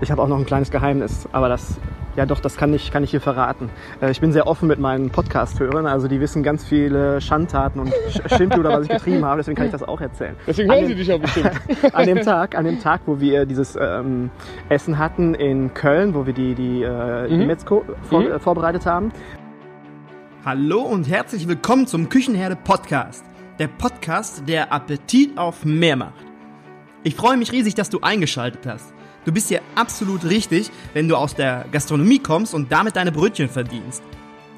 Ich habe auch noch ein kleines Geheimnis, aber das, ja doch, das kann ich, kann ich hier verraten. Äh, ich bin sehr offen mit meinen Podcast-Hörern, also die wissen ganz viele Schandtaten und Schindluder, was ich getrieben habe, deswegen kann ich das auch erzählen. Deswegen hören sie dich auch bestimmt. an dem Tag, an dem Tag, wo wir dieses ähm, Essen hatten in Köln, wo wir die, die äh, Mhm. Metzko vor, Mhm. äh, vorbereitet haben. Hallo und herzlich willkommen zum Küchenherde Podcast. Der Podcast, der Appetit auf mehr macht. Ich freue mich riesig, dass du eingeschaltet hast. Du bist hier absolut richtig, wenn du aus der Gastronomie kommst und damit deine Brötchen verdienst.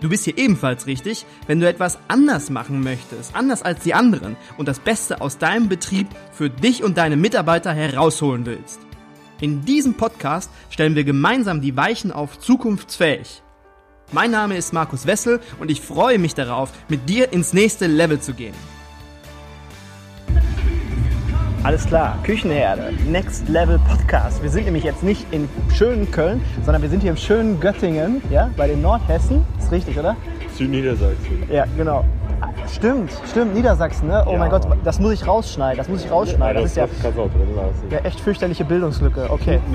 Du bist hier ebenfalls richtig, wenn du etwas anders machen möchtest, anders als die anderen und das Beste aus deinem Betrieb für dich und deine Mitarbeiter herausholen willst. In diesem Podcast stellen wir gemeinsam die Weichen auf zukunftsfähig. Mein Name ist Markus Wessel und ich freue mich darauf, mit dir ins nächste Level zu gehen. Alles klar, Küchenherde, Next Level Podcast. Wir sind nämlich jetzt nicht in schönen Köln, sondern wir sind hier im schönen Göttingen, ja, bei den Nordhessen. Ist richtig, oder? Südniedersachsen. Ja, genau. Stimmt, stimmt, Niedersachsen, ne? Oh Ja, mein Gott, das muss ich rausschneiden, das muss ich rausschneiden. Das ist ja, kannst du auch drin lassen. ja echt fürchterliche Bildungslücke. Okay.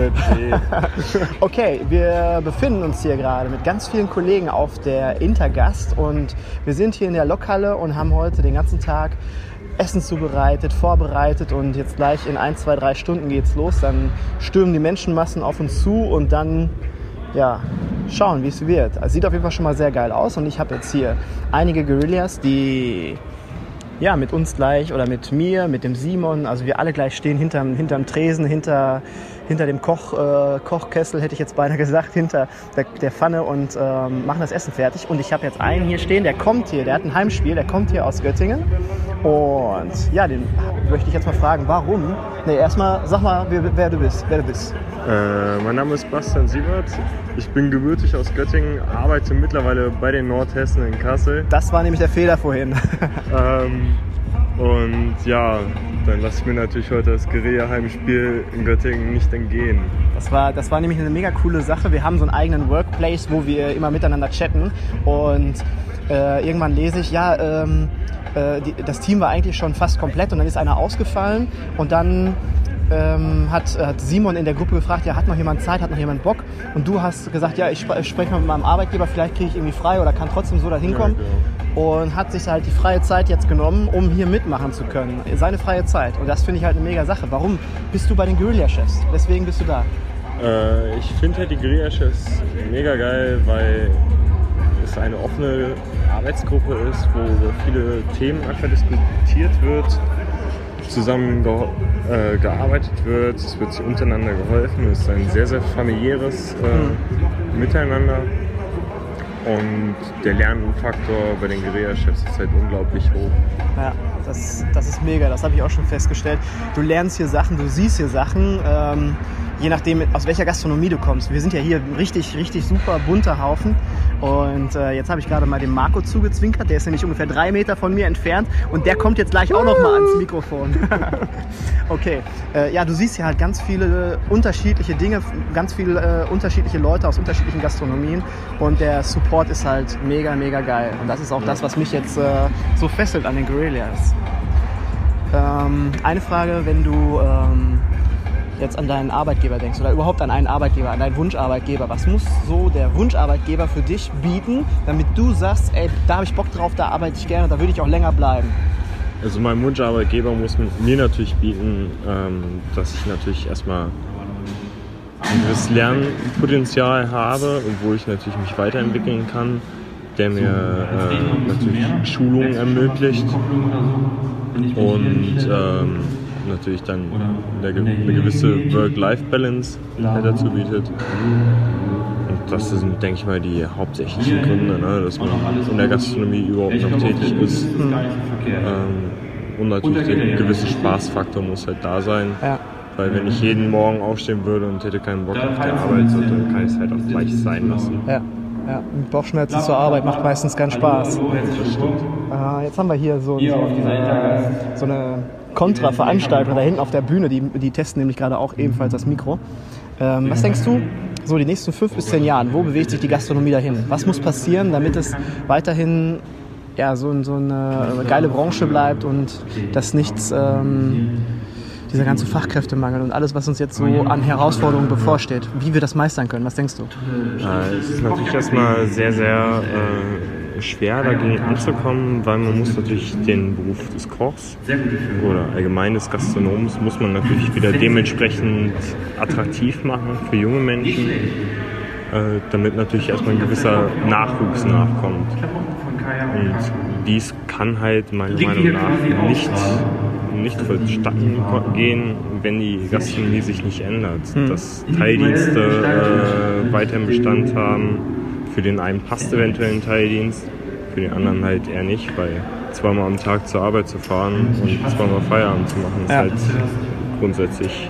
Okay, wir befinden uns hier gerade mit ganz vielen Kollegen auf der Intergast und wir sind hier in der Lokhalle und haben heute den ganzen Tag Essen zubereitet, vorbereitet und jetzt gleich in ein, zwei, drei Stunden geht's los. Dann stürmen die Menschenmassen auf uns zu und dann ja, schauen, wie es wird. Es sieht auf jeden Fall schon mal sehr geil aus und ich habe jetzt hier einige Guerillas, die ja, mit uns gleich oder mit mir, mit dem Simon, also wir alle gleich stehen hinterm, hinterm Tresen, hinter, hinter dem Koch, äh, Kochkessel, hätte ich jetzt beinahe gesagt, hinter der, der Pfanne und ähm, machen das Essen fertig. Und ich habe jetzt einen hier stehen, der kommt hier, der hat ein Heimspiel, der kommt hier aus Göttingen. Und ja, den möchte ich jetzt mal fragen, warum? Nee, erstmal sag mal, wer, wer du bist, wer du bist. äh, mein Name ist Bastian Siebert. Ich bin gebürtig aus Göttingen, arbeite mittlerweile bei den Nordhessen in Kassel. Das war nämlich der Fehler vorhin. Ähm, und ja, dann lasse ich mir natürlich heute das Guerilla-Heimspiel in Göttingen nicht entgehen. Das war, das war nämlich eine mega coole Sache. Wir haben so einen eigenen Workplace, wo wir immer miteinander chatten. Und äh, irgendwann lese ich, ja, ähm, äh, die, das Team war eigentlich schon fast komplett und dann ist einer ausgefallen. Und dann ähm, hat, hat Simon in der Gruppe gefragt, ja, hat noch jemand Zeit, hat noch jemand Bock? Und du hast gesagt, ja, ich spre- ich spreche mal mit meinem Arbeitgeber, vielleicht kriege ich irgendwie frei oder kann trotzdem so da hinkommen. Ja, Und hat sich halt die freie Zeit jetzt genommen, um hier mitmachen zu können. Seine freie Zeit. Und das finde ich halt eine mega Sache. Warum bist du bei den Guerilla-Chefs? Deswegen bist du da. Äh, ich finde halt die Guerilla-Chefs mega geil, weil es eine offene Arbeitsgruppe ist, wo über viele Themen einfach diskutiert wird, zusammen äh, gearbeitet wird, es wird sich untereinander geholfen, es ist ein sehr, sehr familiäres äh, Miteinander. Und der Lernfaktor bei den Guerilla-Chefs ist halt unglaublich hoch. Ja, das, das ist mega, das habe ich auch schon festgestellt. Du lernst hier Sachen, du siehst hier Sachen, ähm, je nachdem, aus welcher Gastronomie du kommst. Wir sind ja hier ein richtig, richtig super bunter Haufen. Und äh, jetzt habe ich gerade mal dem Marco zugezwinkert, der ist nämlich ungefähr drei Meter von mir entfernt und der kommt jetzt gleich auch noch mal ans Mikrofon. okay, äh, ja, du siehst hier halt ganz viele unterschiedliche Dinge, ganz viele äh, unterschiedliche Leute aus unterschiedlichen Gastronomien und der Support ist halt mega, mega geil. Und das ist auch das, was mich jetzt äh, so fesselt an den Guerillas. Ähm, eine Frage, wenn du ähm, jetzt an deinen Arbeitgeber denkst oder überhaupt an einen Arbeitgeber, an deinen Wunscharbeitgeber, was muss so der Wunscharbeitgeber für dich bieten, damit du sagst, ey, da habe ich Bock drauf, da arbeite ich gerne, da würde ich auch länger bleiben? Also mein Wunscharbeitgeber muss mir natürlich bieten, ähm, dass ich natürlich erstmal ein gewisses Lernpotenzial habe und wo ich natürlich mich weiterentwickeln kann, der mir äh, natürlich Schulungen ermöglicht. Und ähm, natürlich dann eine, ge- eine gewisse Work-Life-Balance halt dazu bietet. Und das sind, denke ich mal, die hauptsächlichen Gründe, ne, dass man in der Gastronomie überhaupt noch tätig ist. Ähm, und natürlich der gewisse Spaßfaktor muss halt da sein. Ja. Weil wenn ich jeden Morgen aufstehen würde und hätte keinen Bock auf die Arbeit, dann kann ich es halt auch gleich sein lassen. Ja, ja. Mit Bauchschmerzen zur Arbeit macht meistens keinen Spaß. Das stimmt. Äh, jetzt haben wir hier so, so, eine, so eine Kontra-Veranstaltung da hinten auf der Bühne, die, die testen nämlich gerade auch ebenfalls das Mikro. Ähm, was denkst du, so die nächsten fünf bis zehn Jahren, wo bewegt sich die Gastronomie dahin? Was muss passieren, damit es weiterhin ja, so, so eine geile Branche bleibt und dass nichts, ähm, dieser ganze Fachkräftemangel und alles, was uns jetzt so an Herausforderungen bevorsteht, wie wir das meistern können. Was denkst du? Äh, es ist natürlich erstmal sehr, sehr äh, schwer dagegen anzukommen, weil man muss natürlich den Beruf des Kochs oder allgemein des Gastronoms muss man natürlich wieder dementsprechend attraktiv machen für junge Menschen, äh, damit natürlich erstmal ein gewisser Nachwuchs nachkommt. Und dies kann halt meiner Meinung nach nicht, nicht vonstatten gehen, wenn die Gastronomie sich nicht ändert. Dass Teildienste äh, weiterhin Bestand haben. Für den einen passt eventuell ein Teildienst, für den anderen halt eher nicht, weil zweimal am Tag zur Arbeit zu fahren und zweimal Feierabend zu machen, ist Ja. halt grundsätzlich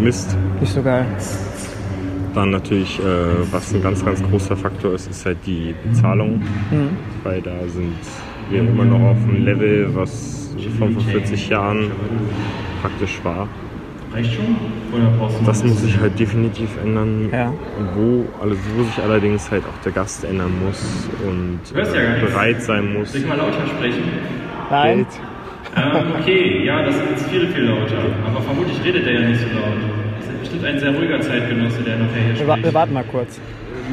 Mist. Nicht so geil. Dann natürlich, äh, was ein ganz, ganz großer Faktor ist, ist halt die Bezahlung. Weil da sind wir immer noch auf einem Level, was von vor 40 Jahren praktisch war. Reicht schon? Oder brauchst du Das muss sich halt definitiv ändern, Ja. wo, also wo sich allerdings halt auch der Gast ändern muss und ja äh, bereit sein muss. Soll ich mal lauter sprechen? Nein. Ähm, okay, ja, das ist jetzt viel, viel lauter. Aber vermutlich redet er ja nicht so laut. Das ist bestimmt ein sehr ruhiger Zeitgenosse, der nachher hier Wir, wa- wir spricht. warten mal kurz.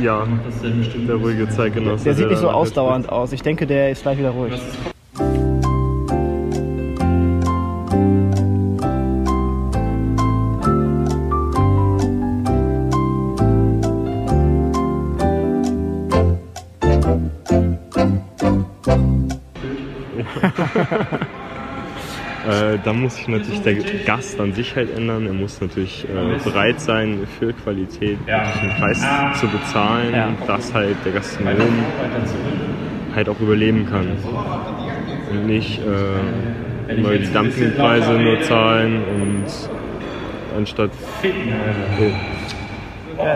Ja, Das ist dann bestimmt der ruhige Zeitgenosse. Der sieht nicht so ausdauernd aus. Ich denke, der ist gleich wieder ruhig. Äh, da muss sich natürlich der Gast an sich halt ändern. Er muss natürlich äh, bereit sein, für Qualität einen Preis zu bezahlen, Ja. dass halt der Gastronom halt auch überleben kann. Und nicht äh, immer die Dumpingpreise nur zahlen und anstatt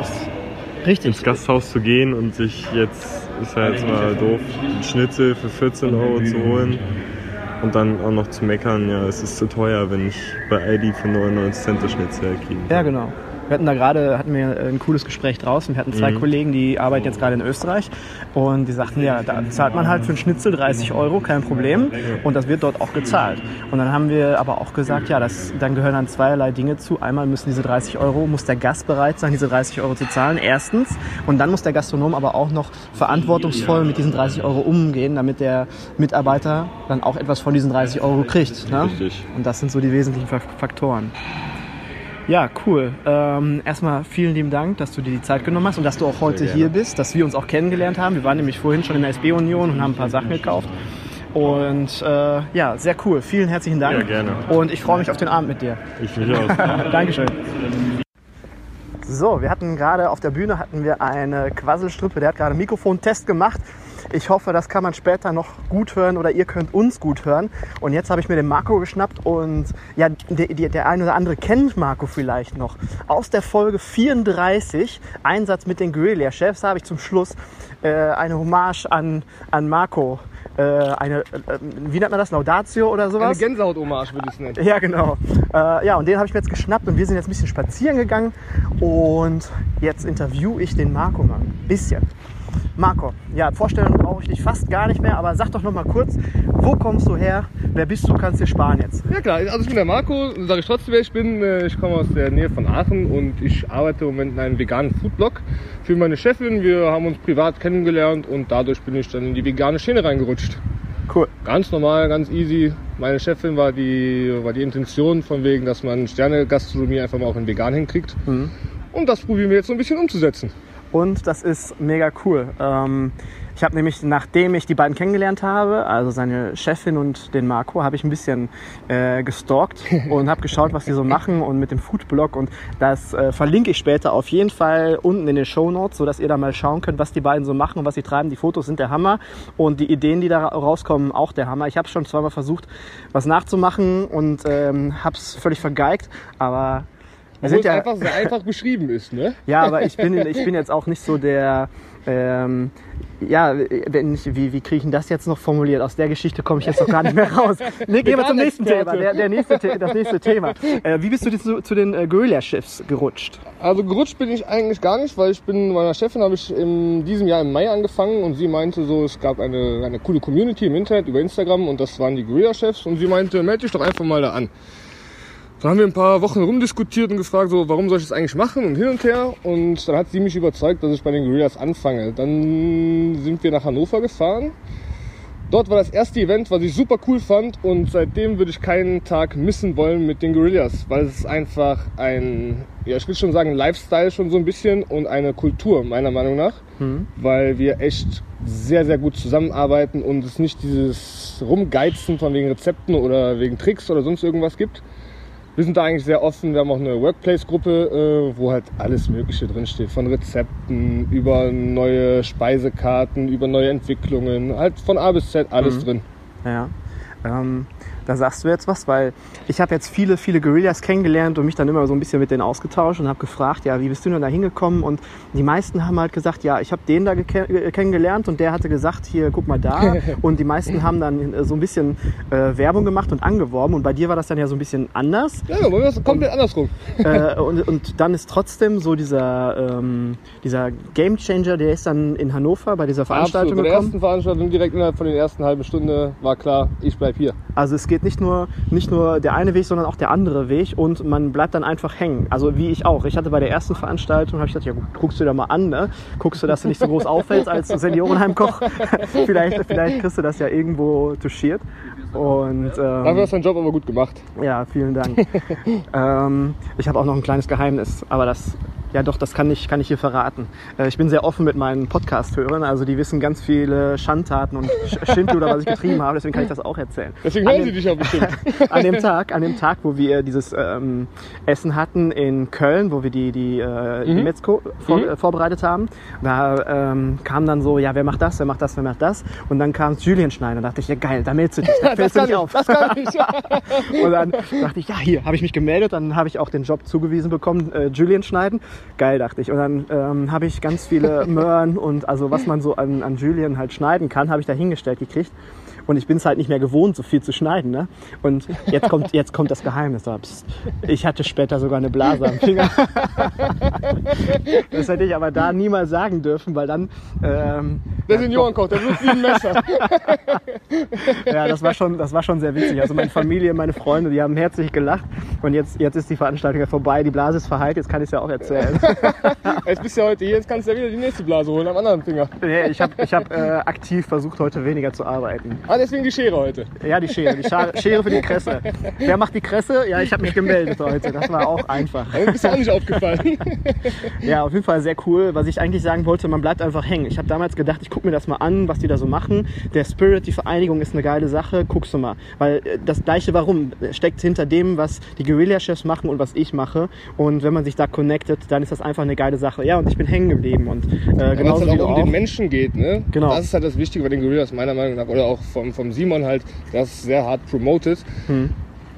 ist richtig. ins Gasthaus zu gehen und sich jetzt, ist ja jetzt mal doof, einen Schnitzel für 14 Euro zu holen und dann auch noch zu meckern, ja, es ist zu teuer, wenn ich bei Aldi für 99 Cent das Schnitzel kriege. Ja, genau. Wir hatten da gerade, hatten wir ein cooles Gespräch draußen. Wir hatten zwei Kollegen, die arbeiten jetzt gerade in Österreich und die sagten, ja, da zahlt man halt für einen Schnitzel 30 Euro, kein Problem. Und das wird dort auch gezahlt. Und dann haben wir aber auch gesagt, ja, das, dann gehören dann zweierlei Dinge zu. Einmal müssen diese 30 Euro, muss der Gast bereit sein, diese 30 Euro zu zahlen, erstens. Und dann muss der Gastronom aber auch noch verantwortungsvoll mit diesen 30 Euro umgehen, damit der Mitarbeiter dann auch etwas von diesen 30 Euro kriegt. Ne? Richtig. Und das sind so die wesentlichen Fak- Faktoren. Ja, cool. Ähm, erstmal vielen lieben Dank, dass du dir die Zeit genommen hast und dass du auch heute hier bist, dass wir uns auch kennengelernt haben. Wir waren nämlich vorhin schon in der SB-Union und haben ein paar Sachen gekauft. Und äh, ja, sehr cool. Vielen herzlichen Dank. Ja, gerne. Und ich freue mich auf den Abend mit dir. Ich mich auch. Dankeschön. So, wir hatten gerade auf der Bühne hatten wir eine Quasselstrippe, der hat gerade einen Mikrofontest gemacht. Ich hoffe, das kann man später noch gut hören oder ihr könnt uns gut hören. Und jetzt habe ich mir den Marco geschnappt und ja, der, der, der eine oder andere kennt Marco vielleicht noch. Aus der Folge 34, Einsatz mit den Guerilla-Chefs, habe ich zum Schluss äh, eine Hommage an, an Marco. Äh, eine, äh, wie nennt man das, Laudatio oder sowas? Eine Gänsehaut-Hommage würde ich es nennen. Ja, genau. Äh, ja, und den habe ich mir jetzt geschnappt und wir sind jetzt ein bisschen spazieren gegangen und jetzt interview ich den Marco mal ein bisschen. Marco, ja, Vorstellung brauche ich dich fast gar nicht mehr, aber sag doch noch mal kurz, wo kommst du her? Wer bist du? Kannst dir sparen jetzt. Ja klar, also ich bin der Marco, sage ich trotzdem, wer ich bin. Äh, Ich komme aus der Nähe von Aachen und ich arbeite im Moment in einem veganen Foodblog für meine Chefin. Wir haben uns privat kennengelernt und dadurch bin ich dann in die vegane Schiene reingerutscht. Cool. Ganz normal, ganz easy. Meine Chefin war die, war die Intention von wegen, dass man Sterne-Gastronomie einfach mal auch in vegan hinkriegt. Und das probieren wir jetzt so ein bisschen umzusetzen. Und das ist mega cool. Ähm, ich habe nämlich, nachdem ich die beiden kennengelernt habe, also seine Chefin und den Marco, habe ich ein bisschen äh, gestalkt und habe geschaut, was die so machen und mit dem Foodblog. Und das äh, verlinke ich später auf jeden Fall unten in den Show Notes, sodass ihr da mal schauen könnt, was die beiden so machen und was sie treiben. Die Fotos sind der Hammer und die Ideen, die da ra- rauskommen, auch der Hammer. Ich habe schon zweimal versucht, was nachzumachen und ähm, habe es völlig vergeigt, aber wir Obwohl sind ja einfach sehr einfach beschrieben ist, ne? ja, aber ich bin, ich bin jetzt auch nicht so der. Ähm, ja, wenn ich, wie, wie kriege ich denn das jetzt noch formuliert? Aus der Geschichte komme ich jetzt noch gar nicht mehr raus. Nee, gehen wir zum nächsten Thema. Der, der nächste, das nächste Thema. Äh, wie bist du zu, zu den äh, Guerilla-Schiffs gerutscht? Also gerutscht bin ich eigentlich gar nicht, weil ich bin meiner Chefin habe ich in diesem Jahr im Mai angefangen und sie meinte so, es gab eine, eine coole Community im Internet über Instagram und das waren die Guerilla Chefs und sie meinte, melde dich doch einfach mal da an. Dann haben wir ein paar Wochen rumdiskutiert und gefragt, so, warum soll ich das eigentlich machen und hin und her. Und dann hat sie mich überzeugt, dass ich bei den Gorillas anfange. Dann sind wir nach Hannover gefahren. Dort war das erste Event, was ich super cool fand und seitdem würde ich keinen Tag missen wollen mit den Gorillas, weil es ist einfach ein, ja ich will schon sagen, Lifestyle schon so ein bisschen und eine Kultur meiner Meinung nach, weil wir echt sehr, sehr gut zusammenarbeiten und es nicht dieses Rumgeizen von wegen Rezepten oder wegen Tricks oder sonst irgendwas gibt. Wir sind da eigentlich sehr offen. Wir haben auch eine Workplace-Gruppe, äh, wo halt alles Mögliche drinsteht. Von Rezepten über neue Speisekarten, über neue Entwicklungen. Halt von A bis Z alles drin. Ja. Ähm, da sagst du jetzt was, weil ich habe jetzt viele, viele Guerillas kennengelernt und mich dann immer so ein bisschen mit denen ausgetauscht und habe gefragt, ja, wie bist du denn da hingekommen? Und die meisten haben halt gesagt, ja, ich habe den da äh, kennengelernt und der hatte gesagt, hier, guck mal da. Und die meisten haben dann äh, so ein bisschen äh, Werbung gemacht und angeworben und bei dir war das dann ja so ein bisschen anders. Ja, aber das ist komplett andersrum. äh, und, und dann ist trotzdem so dieser, ähm, dieser Game Changer, der ist dann in Hannover bei dieser Veranstaltung Absolut. Bei der gekommen. ersten Veranstaltung direkt innerhalb von den ersten halben Stunde war klar, ich bleib hier. Also es geht nicht nur, nicht nur der eine Weg, sondern auch der andere Weg und man bleibt dann einfach hängen. Also wie ich auch. Ich hatte bei der ersten Veranstaltung, habe ich gesagt, ja gu- guckst du da mal an, ne? guckst du, dass du nicht so groß auffällst als Seniorenheimkoch. vielleicht, vielleicht kriegst du das ja irgendwo touchiert. Und Dafür ähm, hast du deinen Job aber gut gemacht. ja, vielen Dank. ähm, ich habe auch noch ein kleines Geheimnis, aber das, ja doch, das kann ich, kann ich hier verraten. Äh, ich bin sehr offen mit meinen Podcast-Hörern, also die wissen ganz viele Schandtaten und Sch- Schindluder, was ich getrieben habe, deswegen kann ich das auch erzählen. Deswegen An hören sie dich auch bestimmt. an dem Tag, an dem Tag, wo wir dieses ähm, Essen hatten in Köln, wo wir die, die, äh, die Metzko vor, äh, vorbereitet haben, da ähm, kam dann so, ja, wer macht das, wer macht das, wer macht das? Und dann kam Julian Schneider. Da dachte ich, ja geil, da meldest du dich, da fällst du nicht auf. Das kann ich. Und dann dachte ich, ja, hier, habe ich mich gemeldet, dann habe ich auch den Job zugewiesen bekommen, äh, Julian schneiden. Geil, dachte ich. Und dann ähm, habe ich ganz viele Möhren und also was man so an, an Julian halt schneiden kann, habe ich da hingestellt gekriegt. Und ich bin es halt nicht mehr gewohnt, so viel zu schneiden. Ne? Und jetzt kommt, jetzt kommt das Geheimnis. Psst. Ich hatte später sogar eine Blase am Finger. Das hätte ich aber da niemals sagen dürfen, weil dann ähm, Der Seniorenkoch, der wirft wie ein Messer. ja, das war schon, das war schon sehr witzig. Also meine Familie, meine Freunde, die haben herzlich gelacht. Und jetzt, jetzt ist die Veranstaltung ja vorbei, die Blase ist verheilt, jetzt kann ich es ja auch erzählen. Jetzt bist du ja heute hier, jetzt kannst du ja wieder die nächste Blase holen am anderen Finger. Nee, ich habe ich hab, äh, aktiv versucht, heute weniger zu arbeiten. Ah, deswegen die Schere heute. Ja, die Schere, die Schere für die Kresse. Wer macht die Kresse? Ja, ich habe mich gemeldet heute. Das war auch einfach. Also bist auch nicht aufgefallen. Ja, auf jeden Fall sehr cool. Was ich eigentlich sagen wollte, man bleibt einfach hängen. Ich habe damals gedacht, ich gucke mir das mal an, was die da so machen. Der Spirit, die Vereinigung ist eine geile Sache, guckst du mal. Weil äh, das gleiche Warum steckt hinter dem, was die Guerilla-Chefs machen und was ich mache. Und wenn man sich da connectet, dann ist das einfach eine geile Sache. Ja, und ich bin hängen geblieben. Und äh, Weil es genauso halt wie du auch um auch. den Menschen geht, ne? Genau. Das ist halt das Wichtige bei den Gorillas, meiner Meinung nach. Oder auch vom, vom Simon halt, das sehr hart promoted. Hm.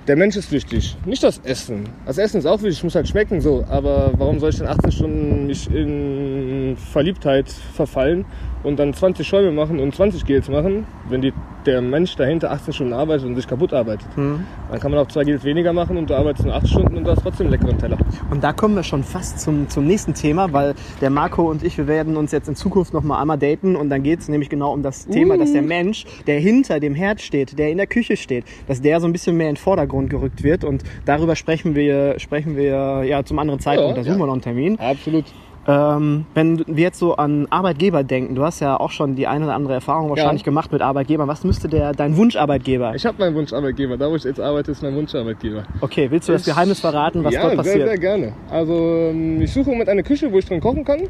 Der Mensch ist wichtig, nicht das Essen. Das Essen ist auch wichtig, muss halt schmecken so. Aber warum soll ich denn 18 Stunden mich in Verliebtheit verfallen und dann 20 Schäume machen und 20 Gels machen, wenn die, der Mensch dahinter 18 Stunden arbeitet und sich kaputt arbeitet? Hm. Dann kann man auch zwei Gels weniger machen und du arbeitest nur 8 Stunden und du hast trotzdem einen leckeren Teller. Und da kommen wir schon fast zum, zum nächsten Thema, weil der Marco und ich, wir werden uns jetzt in Zukunft noch mal einmal daten und dann geht es nämlich genau um das Thema, dass der Mensch, der hinter dem Herd steht, der in der Küche steht, dass der so ein bisschen mehr in den Vordergrund gerückt wird und darüber sprechen wir, sprechen wir ja zum anderen Zeitpunkt, da Ja, suchen ja. wir noch einen Termin. Absolut. Ähm, wenn wir jetzt so an Arbeitgeber denken, du hast ja auch schon die eine oder andere Erfahrung wahrscheinlich Ja. gemacht mit Arbeitgebern, was müsste der, dein Wunscharbeitgeber? Ich habe meinen Wunscharbeitgeber. Da, wo ich jetzt arbeite, ist mein Wunscharbeitgeber. Okay, willst du das Geheimnis verraten, was ja, dort passiert? sehr, sehr gerne. Also ähm, ich suche im Moment eine Küche, wo ich drin kochen kann.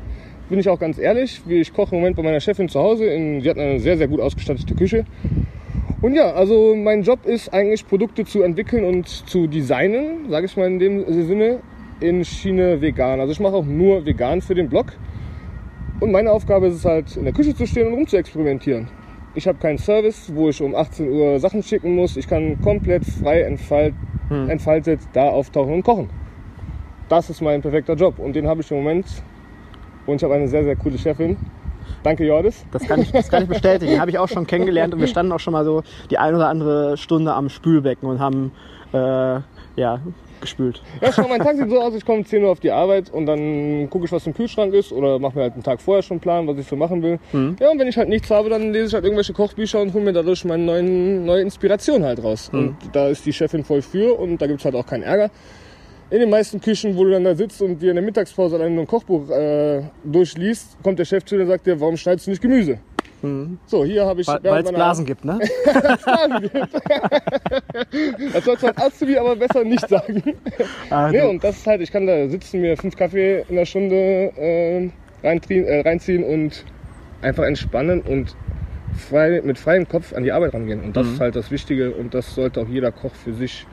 Bin ich auch ganz ehrlich. Ich koche im Moment bei meiner Chefin zu Hause. In, sie hat eine sehr, sehr gut ausgestattete Küche. Und ja, also mein Job ist eigentlich Produkte zu entwickeln und zu designen, sage ich mal in dem Sinne, in Schiene vegan. Also ich mache auch nur vegan für den Blog. Und meine Aufgabe ist es halt, in der Küche zu stehen und rum zu experimentieren. Ich habe keinen Service, wo ich um 18 Uhr Sachen schicken muss. Ich kann komplett frei entfalt, entfaltet da auftauchen und kochen. Das ist mein perfekter Job und den habe ich im Moment. Und ich habe eine sehr, sehr coole Chefin. Danke, Jordis. Das kann ich, das kann ich bestätigen. Habe ich auch schon kennengelernt und wir standen auch schon mal so die ein oder andere Stunde am Spülbecken und haben äh, ja gespült. Ja, schau, mein Tag sieht so aus, ich komme um 10 Uhr auf die Arbeit und dann gucke ich, was im Kühlschrank ist oder mache mir halt einen Tag vorher schon einen Plan, was ich so machen will. Ja, und wenn ich halt nichts habe, dann lese ich halt irgendwelche Kochbücher und hole mir dadurch meine neuen, neue Inspiration halt raus. Und da ist die Chefin voll für und da gibt's halt auch keinen Ärger. In den meisten Küchen, wo du dann da sitzt und dir in der Mittagspause allein nur ein Kochbuch äh, durchliest, kommt der Chef zu dir und sagt dir, warum schneidest du nicht Gemüse? So, hier habe ich... Weil es meiner- Blasen gibt, ne? Blasen gibt. das sollst du als Azubi aber besser nicht sagen. Ah, Nee, und das ist halt, ich kann da sitzen, mir fünf Kaffee in der Stunde äh, reinziehen, äh, reinziehen und einfach entspannen und frei, mit freiem Kopf an die Arbeit rangehen. Und das ist halt das Wichtige und das sollte auch jeder Koch für sich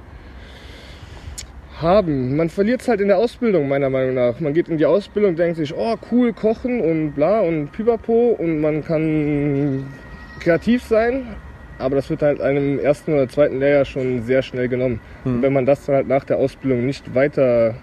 haben. Man verliert es halt in der Ausbildung, meiner Meinung nach. Man geht in die Ausbildung und denkt sich, oh cool, kochen und bla und pipapo und man kann kreativ sein. Aber das wird halt einem ersten oder zweiten Lehrjahr schon sehr schnell genommen. Und wenn man das dann halt nach der Ausbildung nicht weiter,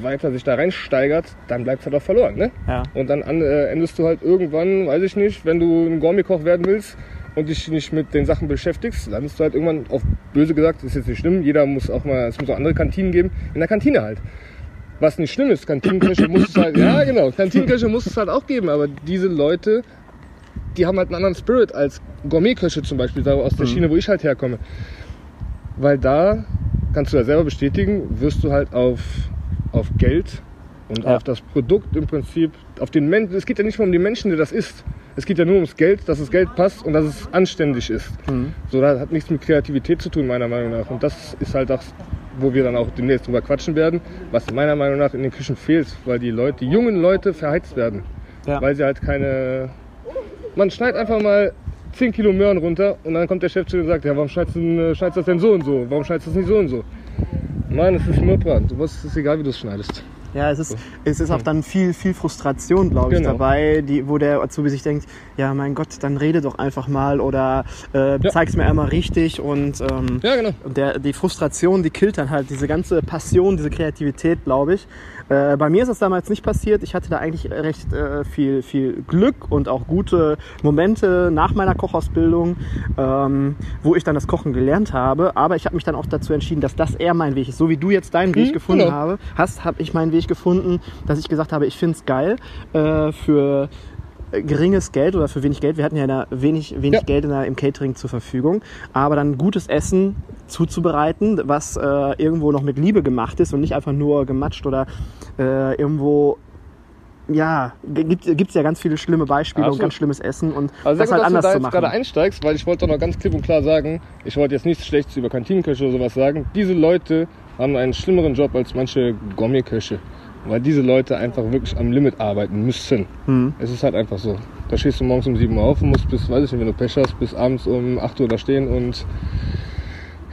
weiter sich da reinsteigert, dann bleibt es halt auch verloren. Ne? Ja. Und dann an, äh, endest du halt irgendwann, weiß ich nicht, wenn du ein Gourmetkoch werden willst und dich nicht mit den Sachen beschäftigst, landest du halt irgendwann, auf böse gesagt, ist jetzt nicht schlimm, jeder muss auch mal, es muss auch andere Kantinen geben, in der Kantine halt. Was nicht schlimm ist, Kantinenköche muss es halt, ja genau, Kantinenköche muss es halt auch geben, aber diese Leute, die haben halt einen anderen Spirit als Gourmetköche zum Beispiel, da aus der Schiene, wo ich halt herkomme. Weil da, kannst du ja selber bestätigen, wirst du halt auf, auf Geld und Ja. auf das Produkt im Prinzip, auf den Menschen, es geht ja nicht mal um die Menschen, der das isst. Es geht ja nur ums Geld, dass das Geld passt und dass es anständig ist. So, das hat nichts mit Kreativität zu tun, meiner Meinung nach. Und das ist halt das, wo wir dann auch demnächst drüber quatschen werden, was meiner Meinung nach in den Küchen fehlt, weil die Leute, die jungen Leute verheizt werden. Ja. Weil sie halt keine. Man schneidet einfach mal 10 Kilo Möhren runter und dann kommt der Chef zu dir und sagt, ja, warum schneidest du, denn, äh, schneidest du das denn so und so? Warum schneidest du das nicht so und so? Mann, es ist Mürbrand. Du weißt, es ist egal, wie du es schneidest. Ja, es ist, es ist auch dann viel, viel Frustration, glaube ich, Genau. dabei, die, wo der Azubi sich denkt, ja, mein Gott, dann rede doch einfach mal oder äh, Ja. zeig's mir einmal richtig und ähm, Ja, genau. und der, die Frustration, die killt dann halt diese ganze Passion, diese Kreativität, glaube ich. Äh, bei mir ist das damals nicht passiert. Ich hatte da eigentlich recht äh, viel, viel Glück und auch gute Momente nach meiner Kochausbildung, ähm, wo ich dann das Kochen gelernt habe. Aber ich habe mich dann auch dazu entschieden, dass das eher mein Weg ist. So wie du jetzt deinen Weg Mhm, gefunden genau. habe, hast, habe ich meinen Weg gefunden, dass ich gesagt habe, ich finde es geil äh, für geringes Geld oder für wenig Geld. Wir hatten ja da wenig, wenig Ja. Geld in der, im Catering zur Verfügung. Aber dann gutes Essen zuzubereiten, was äh, irgendwo noch mit Liebe gemacht ist und nicht einfach nur gematscht oder äh, irgendwo. Ja, gibt es ja ganz viele schlimme Beispiele und Absolut. ganz schlimmes Essen und Also das gut, halt dass du anders da zu jetzt machen. gerade einsteigst, weil ich wollte doch noch ganz klipp und klar sagen, ich wollte jetzt nichts Schlechtes über Kantinenköche oder sowas sagen. Diese Leute haben einen schlimmeren Job als manche Gourmetköche. Weil diese Leute einfach wirklich am Limit arbeiten müssen. Hm. Es ist halt einfach so. Da stehst du morgens um 7 Uhr auf und musst bis, weiß ich nicht, wenn du Pech hast, bis abends um 8 Uhr da stehen und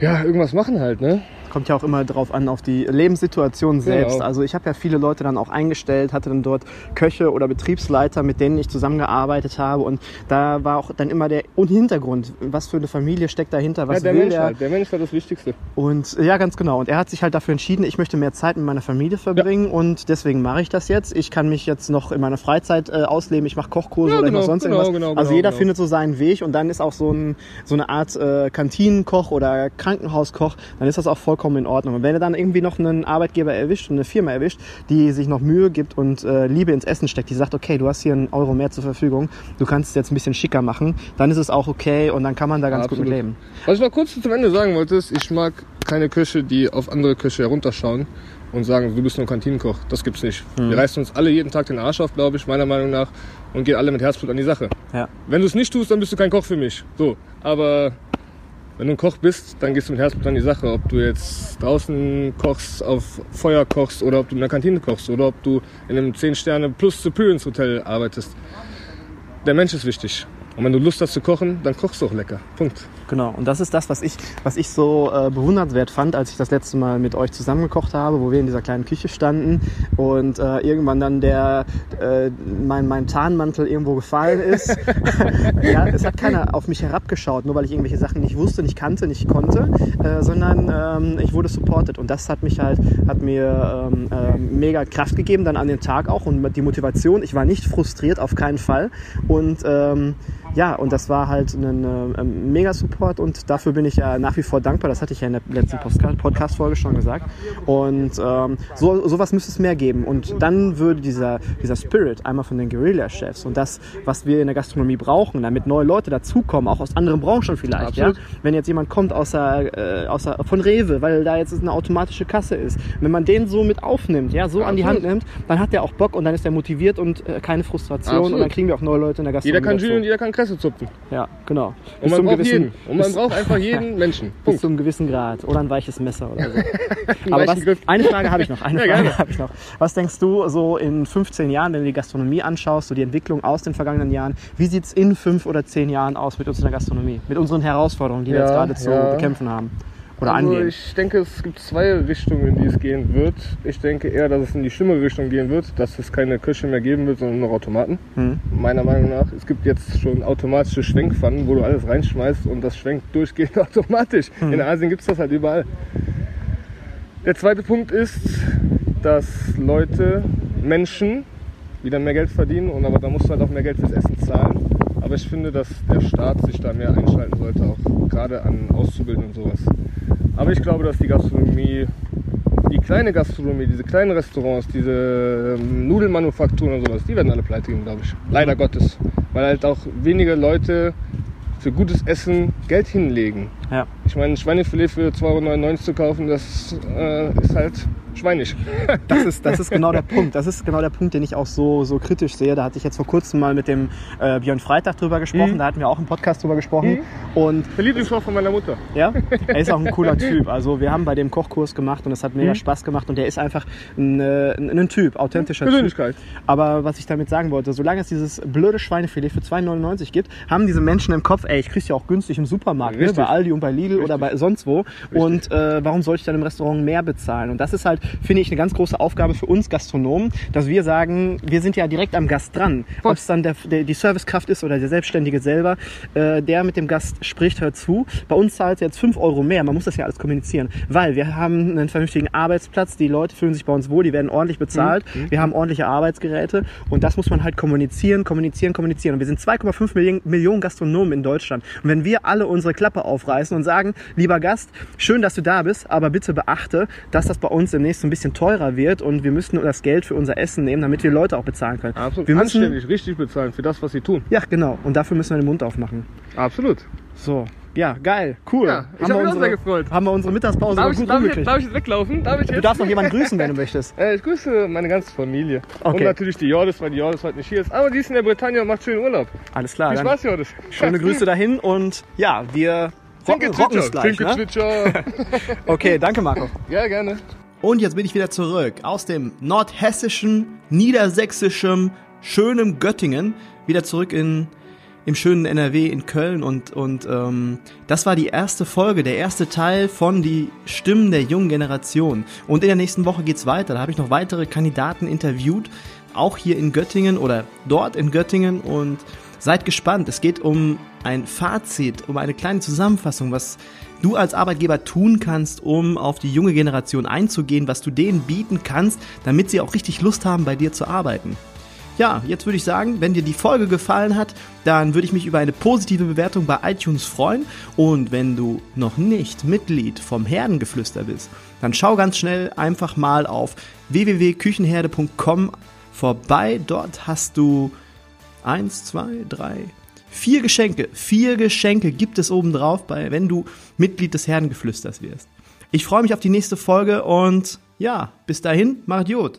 ja, irgendwas machen halt, ne? Kommt ja auch immer drauf an, auf die Lebenssituation selbst. Genau. Also ich habe ja viele Leute dann auch eingestellt, hatte dann dort Köche oder Betriebsleiter, mit denen ich zusammengearbeitet habe. Und da war auch dann immer der und Hintergrund. Was für eine Familie steckt dahinter? Was ja, der will Mensch der? halt. Der Mensch war das Wichtigste. Und ja, ganz genau. Und er hat sich halt dafür entschieden, ich möchte mehr Zeit mit meiner Familie verbringen und deswegen mache ich das jetzt. Ich kann mich jetzt noch in meiner Freizeit äh, ausleben. Ich mache Kochkurse Ja, oder ich genau, mache sonst genau, irgendwas. genau, also genau, jeder genau. findet so seinen Weg und dann ist auch so, ein, so eine Art äh, Kantinenkoch oder Krankenhauskoch, dann ist das auch vollkommen in Ordnung. Und wenn er dann irgendwie noch einen Arbeitgeber erwischt und eine Firma erwischt, die sich noch Mühe gibt und äh, Liebe ins Essen steckt, die sagt, okay, du hast hier einen Euro mehr zur Verfügung, du kannst es jetzt ein bisschen schicker machen, dann ist es auch okay und dann kann man da ganz gut mit leben. Was ich mal kurz zum Ende sagen wollte, ist, ich mag keine Köche, die auf andere Köche herunterschauen und sagen, du bist nur ein Kantinenkoch. Das gibt's nicht. Mhm. Wir reißen uns alle jeden Tag den Arsch auf, glaube ich, meiner Meinung nach, und gehen alle mit Herzblut an die Sache. Ja. Wenn du es nicht tust, dann bist du kein Koch für mich. So, aber wenn du ein Koch bist, dann gehst du mit Herzblut an die Sache. Ob du jetzt draußen kochst, auf Feuer kochst oder ob du in der Kantine kochst oder ob du in einem 10 Sterne plus Superiors Hotel arbeitest. Der Mensch ist wichtig. Und wenn du Lust hast zu kochen, dann kochst du auch lecker. Punkt. Genau, und das ist das, was ich, was ich so äh, bewundernswert fand, als ich das letzte Mal mit euch zusammengekocht habe, wo wir in dieser kleinen Küche standen und äh, irgendwann dann der äh, mein, mein Tarnmantel irgendwo gefallen ist. ja, es hat keiner auf mich herabgeschaut, nur weil ich irgendwelche Sachen nicht wusste, nicht kannte, nicht konnte, äh, sondern ähm, ich wurde supported und das hat mich halt, hat mir ähm, äh, mega Kraft gegeben dann an den Tag auch und die Motivation. Ich war nicht frustriert, auf keinen Fall und ähm, ja, und das war halt ein äh, mega Support und dafür bin ich ja nach wie vor dankbar. Das hatte ich ja in der letzten Podcast-Folge schon gesagt. Und ähm, so, sowas müsste es mehr geben. Und dann würde dieser, dieser Spirit einmal von den Guerilla-Chefs und das, was wir in der Gastronomie brauchen, damit neue Leute dazukommen, auch aus anderen Branchen vielleicht. Ja? Wenn jetzt jemand kommt außer, äh, außer, von Rewe, weil da jetzt eine automatische Kasse ist. Wenn man den so mit aufnimmt, ja, so an die Hand nimmt, dann hat der auch Bock und dann ist er motiviert und äh, keine Frustration Absolut. und dann kriegen wir auch neue Leute in der Gastronomie. Jeder kann. Gin und jeder kann Kresse zupfen. Ja, genau. Und Bis man zum braucht gewissen- jeden. Und man bis- braucht einfach jeden Menschen. bis Punkt. zu einem gewissen Grad oder ein weiches Messer oder so. Aber was, eine Frage habe ich noch. Eine Ja, Frage habe ich noch. Was denkst du so in 15 Jahren, wenn du die Gastronomie anschaust, so die Entwicklung aus den vergangenen Jahren, wie sieht es in fünf oder zehn Jahren aus mit unserer Gastronomie, mit unseren Herausforderungen, die wir Ja, jetzt gerade zu ja. bekämpfen haben oder Also angehen? ich denke, es gibt zwei Richtungen, in die es gehen wird. Ich denke eher, dass es in die schlimmere Richtung gehen wird, dass es keine Küche mehr geben wird, sondern nur Automaten. Hm. Meiner Meinung nach. Es gibt jetzt schon automatische Schwenkpfannen, wo du alles reinschmeißt und das schwenkt durchgehend automatisch. Hm. In Asien gibt es das halt überall. Der zweite Punkt ist, dass Leute, Menschen wieder mehr Geld verdienen und aber da musst du halt auch mehr Geld fürs Essen zahlen. Aber ich finde, dass der Staat sich da mehr einschalten sollte, auch gerade an Auszubildenden und sowas. Aber ich glaube, dass die Gastronomie, die kleine Gastronomie, diese kleinen Restaurants, diese ähm, Nudelmanufakturen und sowas, die werden alle pleite gehen, glaube ich. Leider Gottes. Weil halt auch wenige Leute für gutes Essen Geld hinlegen. Ja. Ich meine, ein Schweinefilet für 2,99 Euro zu kaufen, das äh, ist halt schweinisch. Das ist, das ist genau der Punkt. Das ist genau der Punkt, den ich auch so, so kritisch sehe. Da hatte ich jetzt vor kurzem mal mit dem äh, Björn Freitag drüber gesprochen. Mhm. Da hatten wir auch im Podcast drüber gesprochen. Und Der Lieblingskoch von meiner Mutter. Ja, er ist auch ein cooler Typ. Also wir haben bei dem Kochkurs gemacht und es hat Mhm. mega Spaß gemacht und der ist einfach ein, äh, ein, ein Typ, authentischer Typ. Persönlichkeit. Aber was ich damit sagen wollte, solange es dieses blöde Schweinefilet für 2,99 gibt, haben diese Menschen im Kopf, ey, ich krieg's ja auch günstig im Supermarkt, ne? Richtig. bei Aldi und bei Lidl oder bei sonst wo. Und äh, warum soll ich dann im Restaurant mehr bezahlen? Und das ist halt, finde ich, eine ganz große Aufgabe für uns Gastronomen, dass wir sagen, wir sind ja direkt am Gast dran. Ob es dann der, der, die Servicekraft ist oder der Selbstständige selber, äh, der mit dem Gast spricht, hört zu. Bei uns zahlt er jetzt 5 Euro mehr. Man muss das ja alles kommunizieren, weil wir haben einen vernünftigen Arbeitsplatz, die Leute fühlen sich bei uns wohl, die werden ordentlich bezahlt, wir haben ordentliche Arbeitsgeräte und das muss man halt kommunizieren, kommunizieren, kommunizieren. Und wir sind 2,5 Millionen, Millionen Gastronomen in Deutschland. Und wenn wir alle unsere Klappe aufreißen und sagen, lieber Gast, schön, dass du da bist, aber bitte beachte, dass das bei uns demnächst ein bisschen teurer wird und wir müssen das Geld für unser Essen nehmen, damit wir Leute auch bezahlen können. Absolut. Wir müssen, Anständig, richtig bezahlen für das, was sie tun. ja, genau. Und dafür müssen wir den Mund aufmachen. Absolut. So, ja, geil, cool. Ja, ich hab mich auch sehr gefreut. Haben wir unsere Mittagspause Darf ich, gut darf, ich, rumgekriegt. darf ich jetzt weglaufen? Darf ich Du jetzt? darfst noch jemanden grüßen, wenn du möchtest. Äh, ich grüße meine ganze Familie. Und Okay. natürlich die Jordes, weil die Jordes heute nicht hier ist. Aber die ist in der Bretagne und macht schönen Urlaub. Alles klar. Viel Spaß, Jordes. schöne Grüße dahin und ja, wir rocken, rocken es gleich. Ne? Okay, danke Marco. ja, gerne. Und jetzt bin ich wieder zurück aus dem nordhessischen, niedersächsischen, schönen Göttingen, wieder zurück in im schönen NRW in Köln und und ähm, das war die erste Folge, der erste Teil von die Stimmen der jungen Generation. Und in der nächsten Woche geht's weiter. Da habe ich noch weitere Kandidaten interviewt, auch hier in Göttingen oder dort in Göttingen und seid gespannt. Es geht um ein Fazit, um eine kleine Zusammenfassung, was du als Arbeitgeber tun kannst, um auf die junge Generation einzugehen, was du denen bieten kannst, damit sie auch richtig Lust haben, bei dir zu arbeiten. Ja, jetzt würde ich sagen, wenn dir die Folge gefallen hat, dann würde ich mich über eine positive Bewertung bei iTunes freuen. Und wenn du noch nicht Mitglied vom Herdengeflüster bist, dann schau ganz schnell einfach mal auf www.küchenherde.com vorbei. Dort hast du eins, zwei, drei, vier Geschenke. Vier Geschenke gibt es oben drauf, bei, wenn du Mitglied des Herdengeflüsters wirst. Ich freue mich auf die nächste Folge und ja, bis dahin, macht Jod.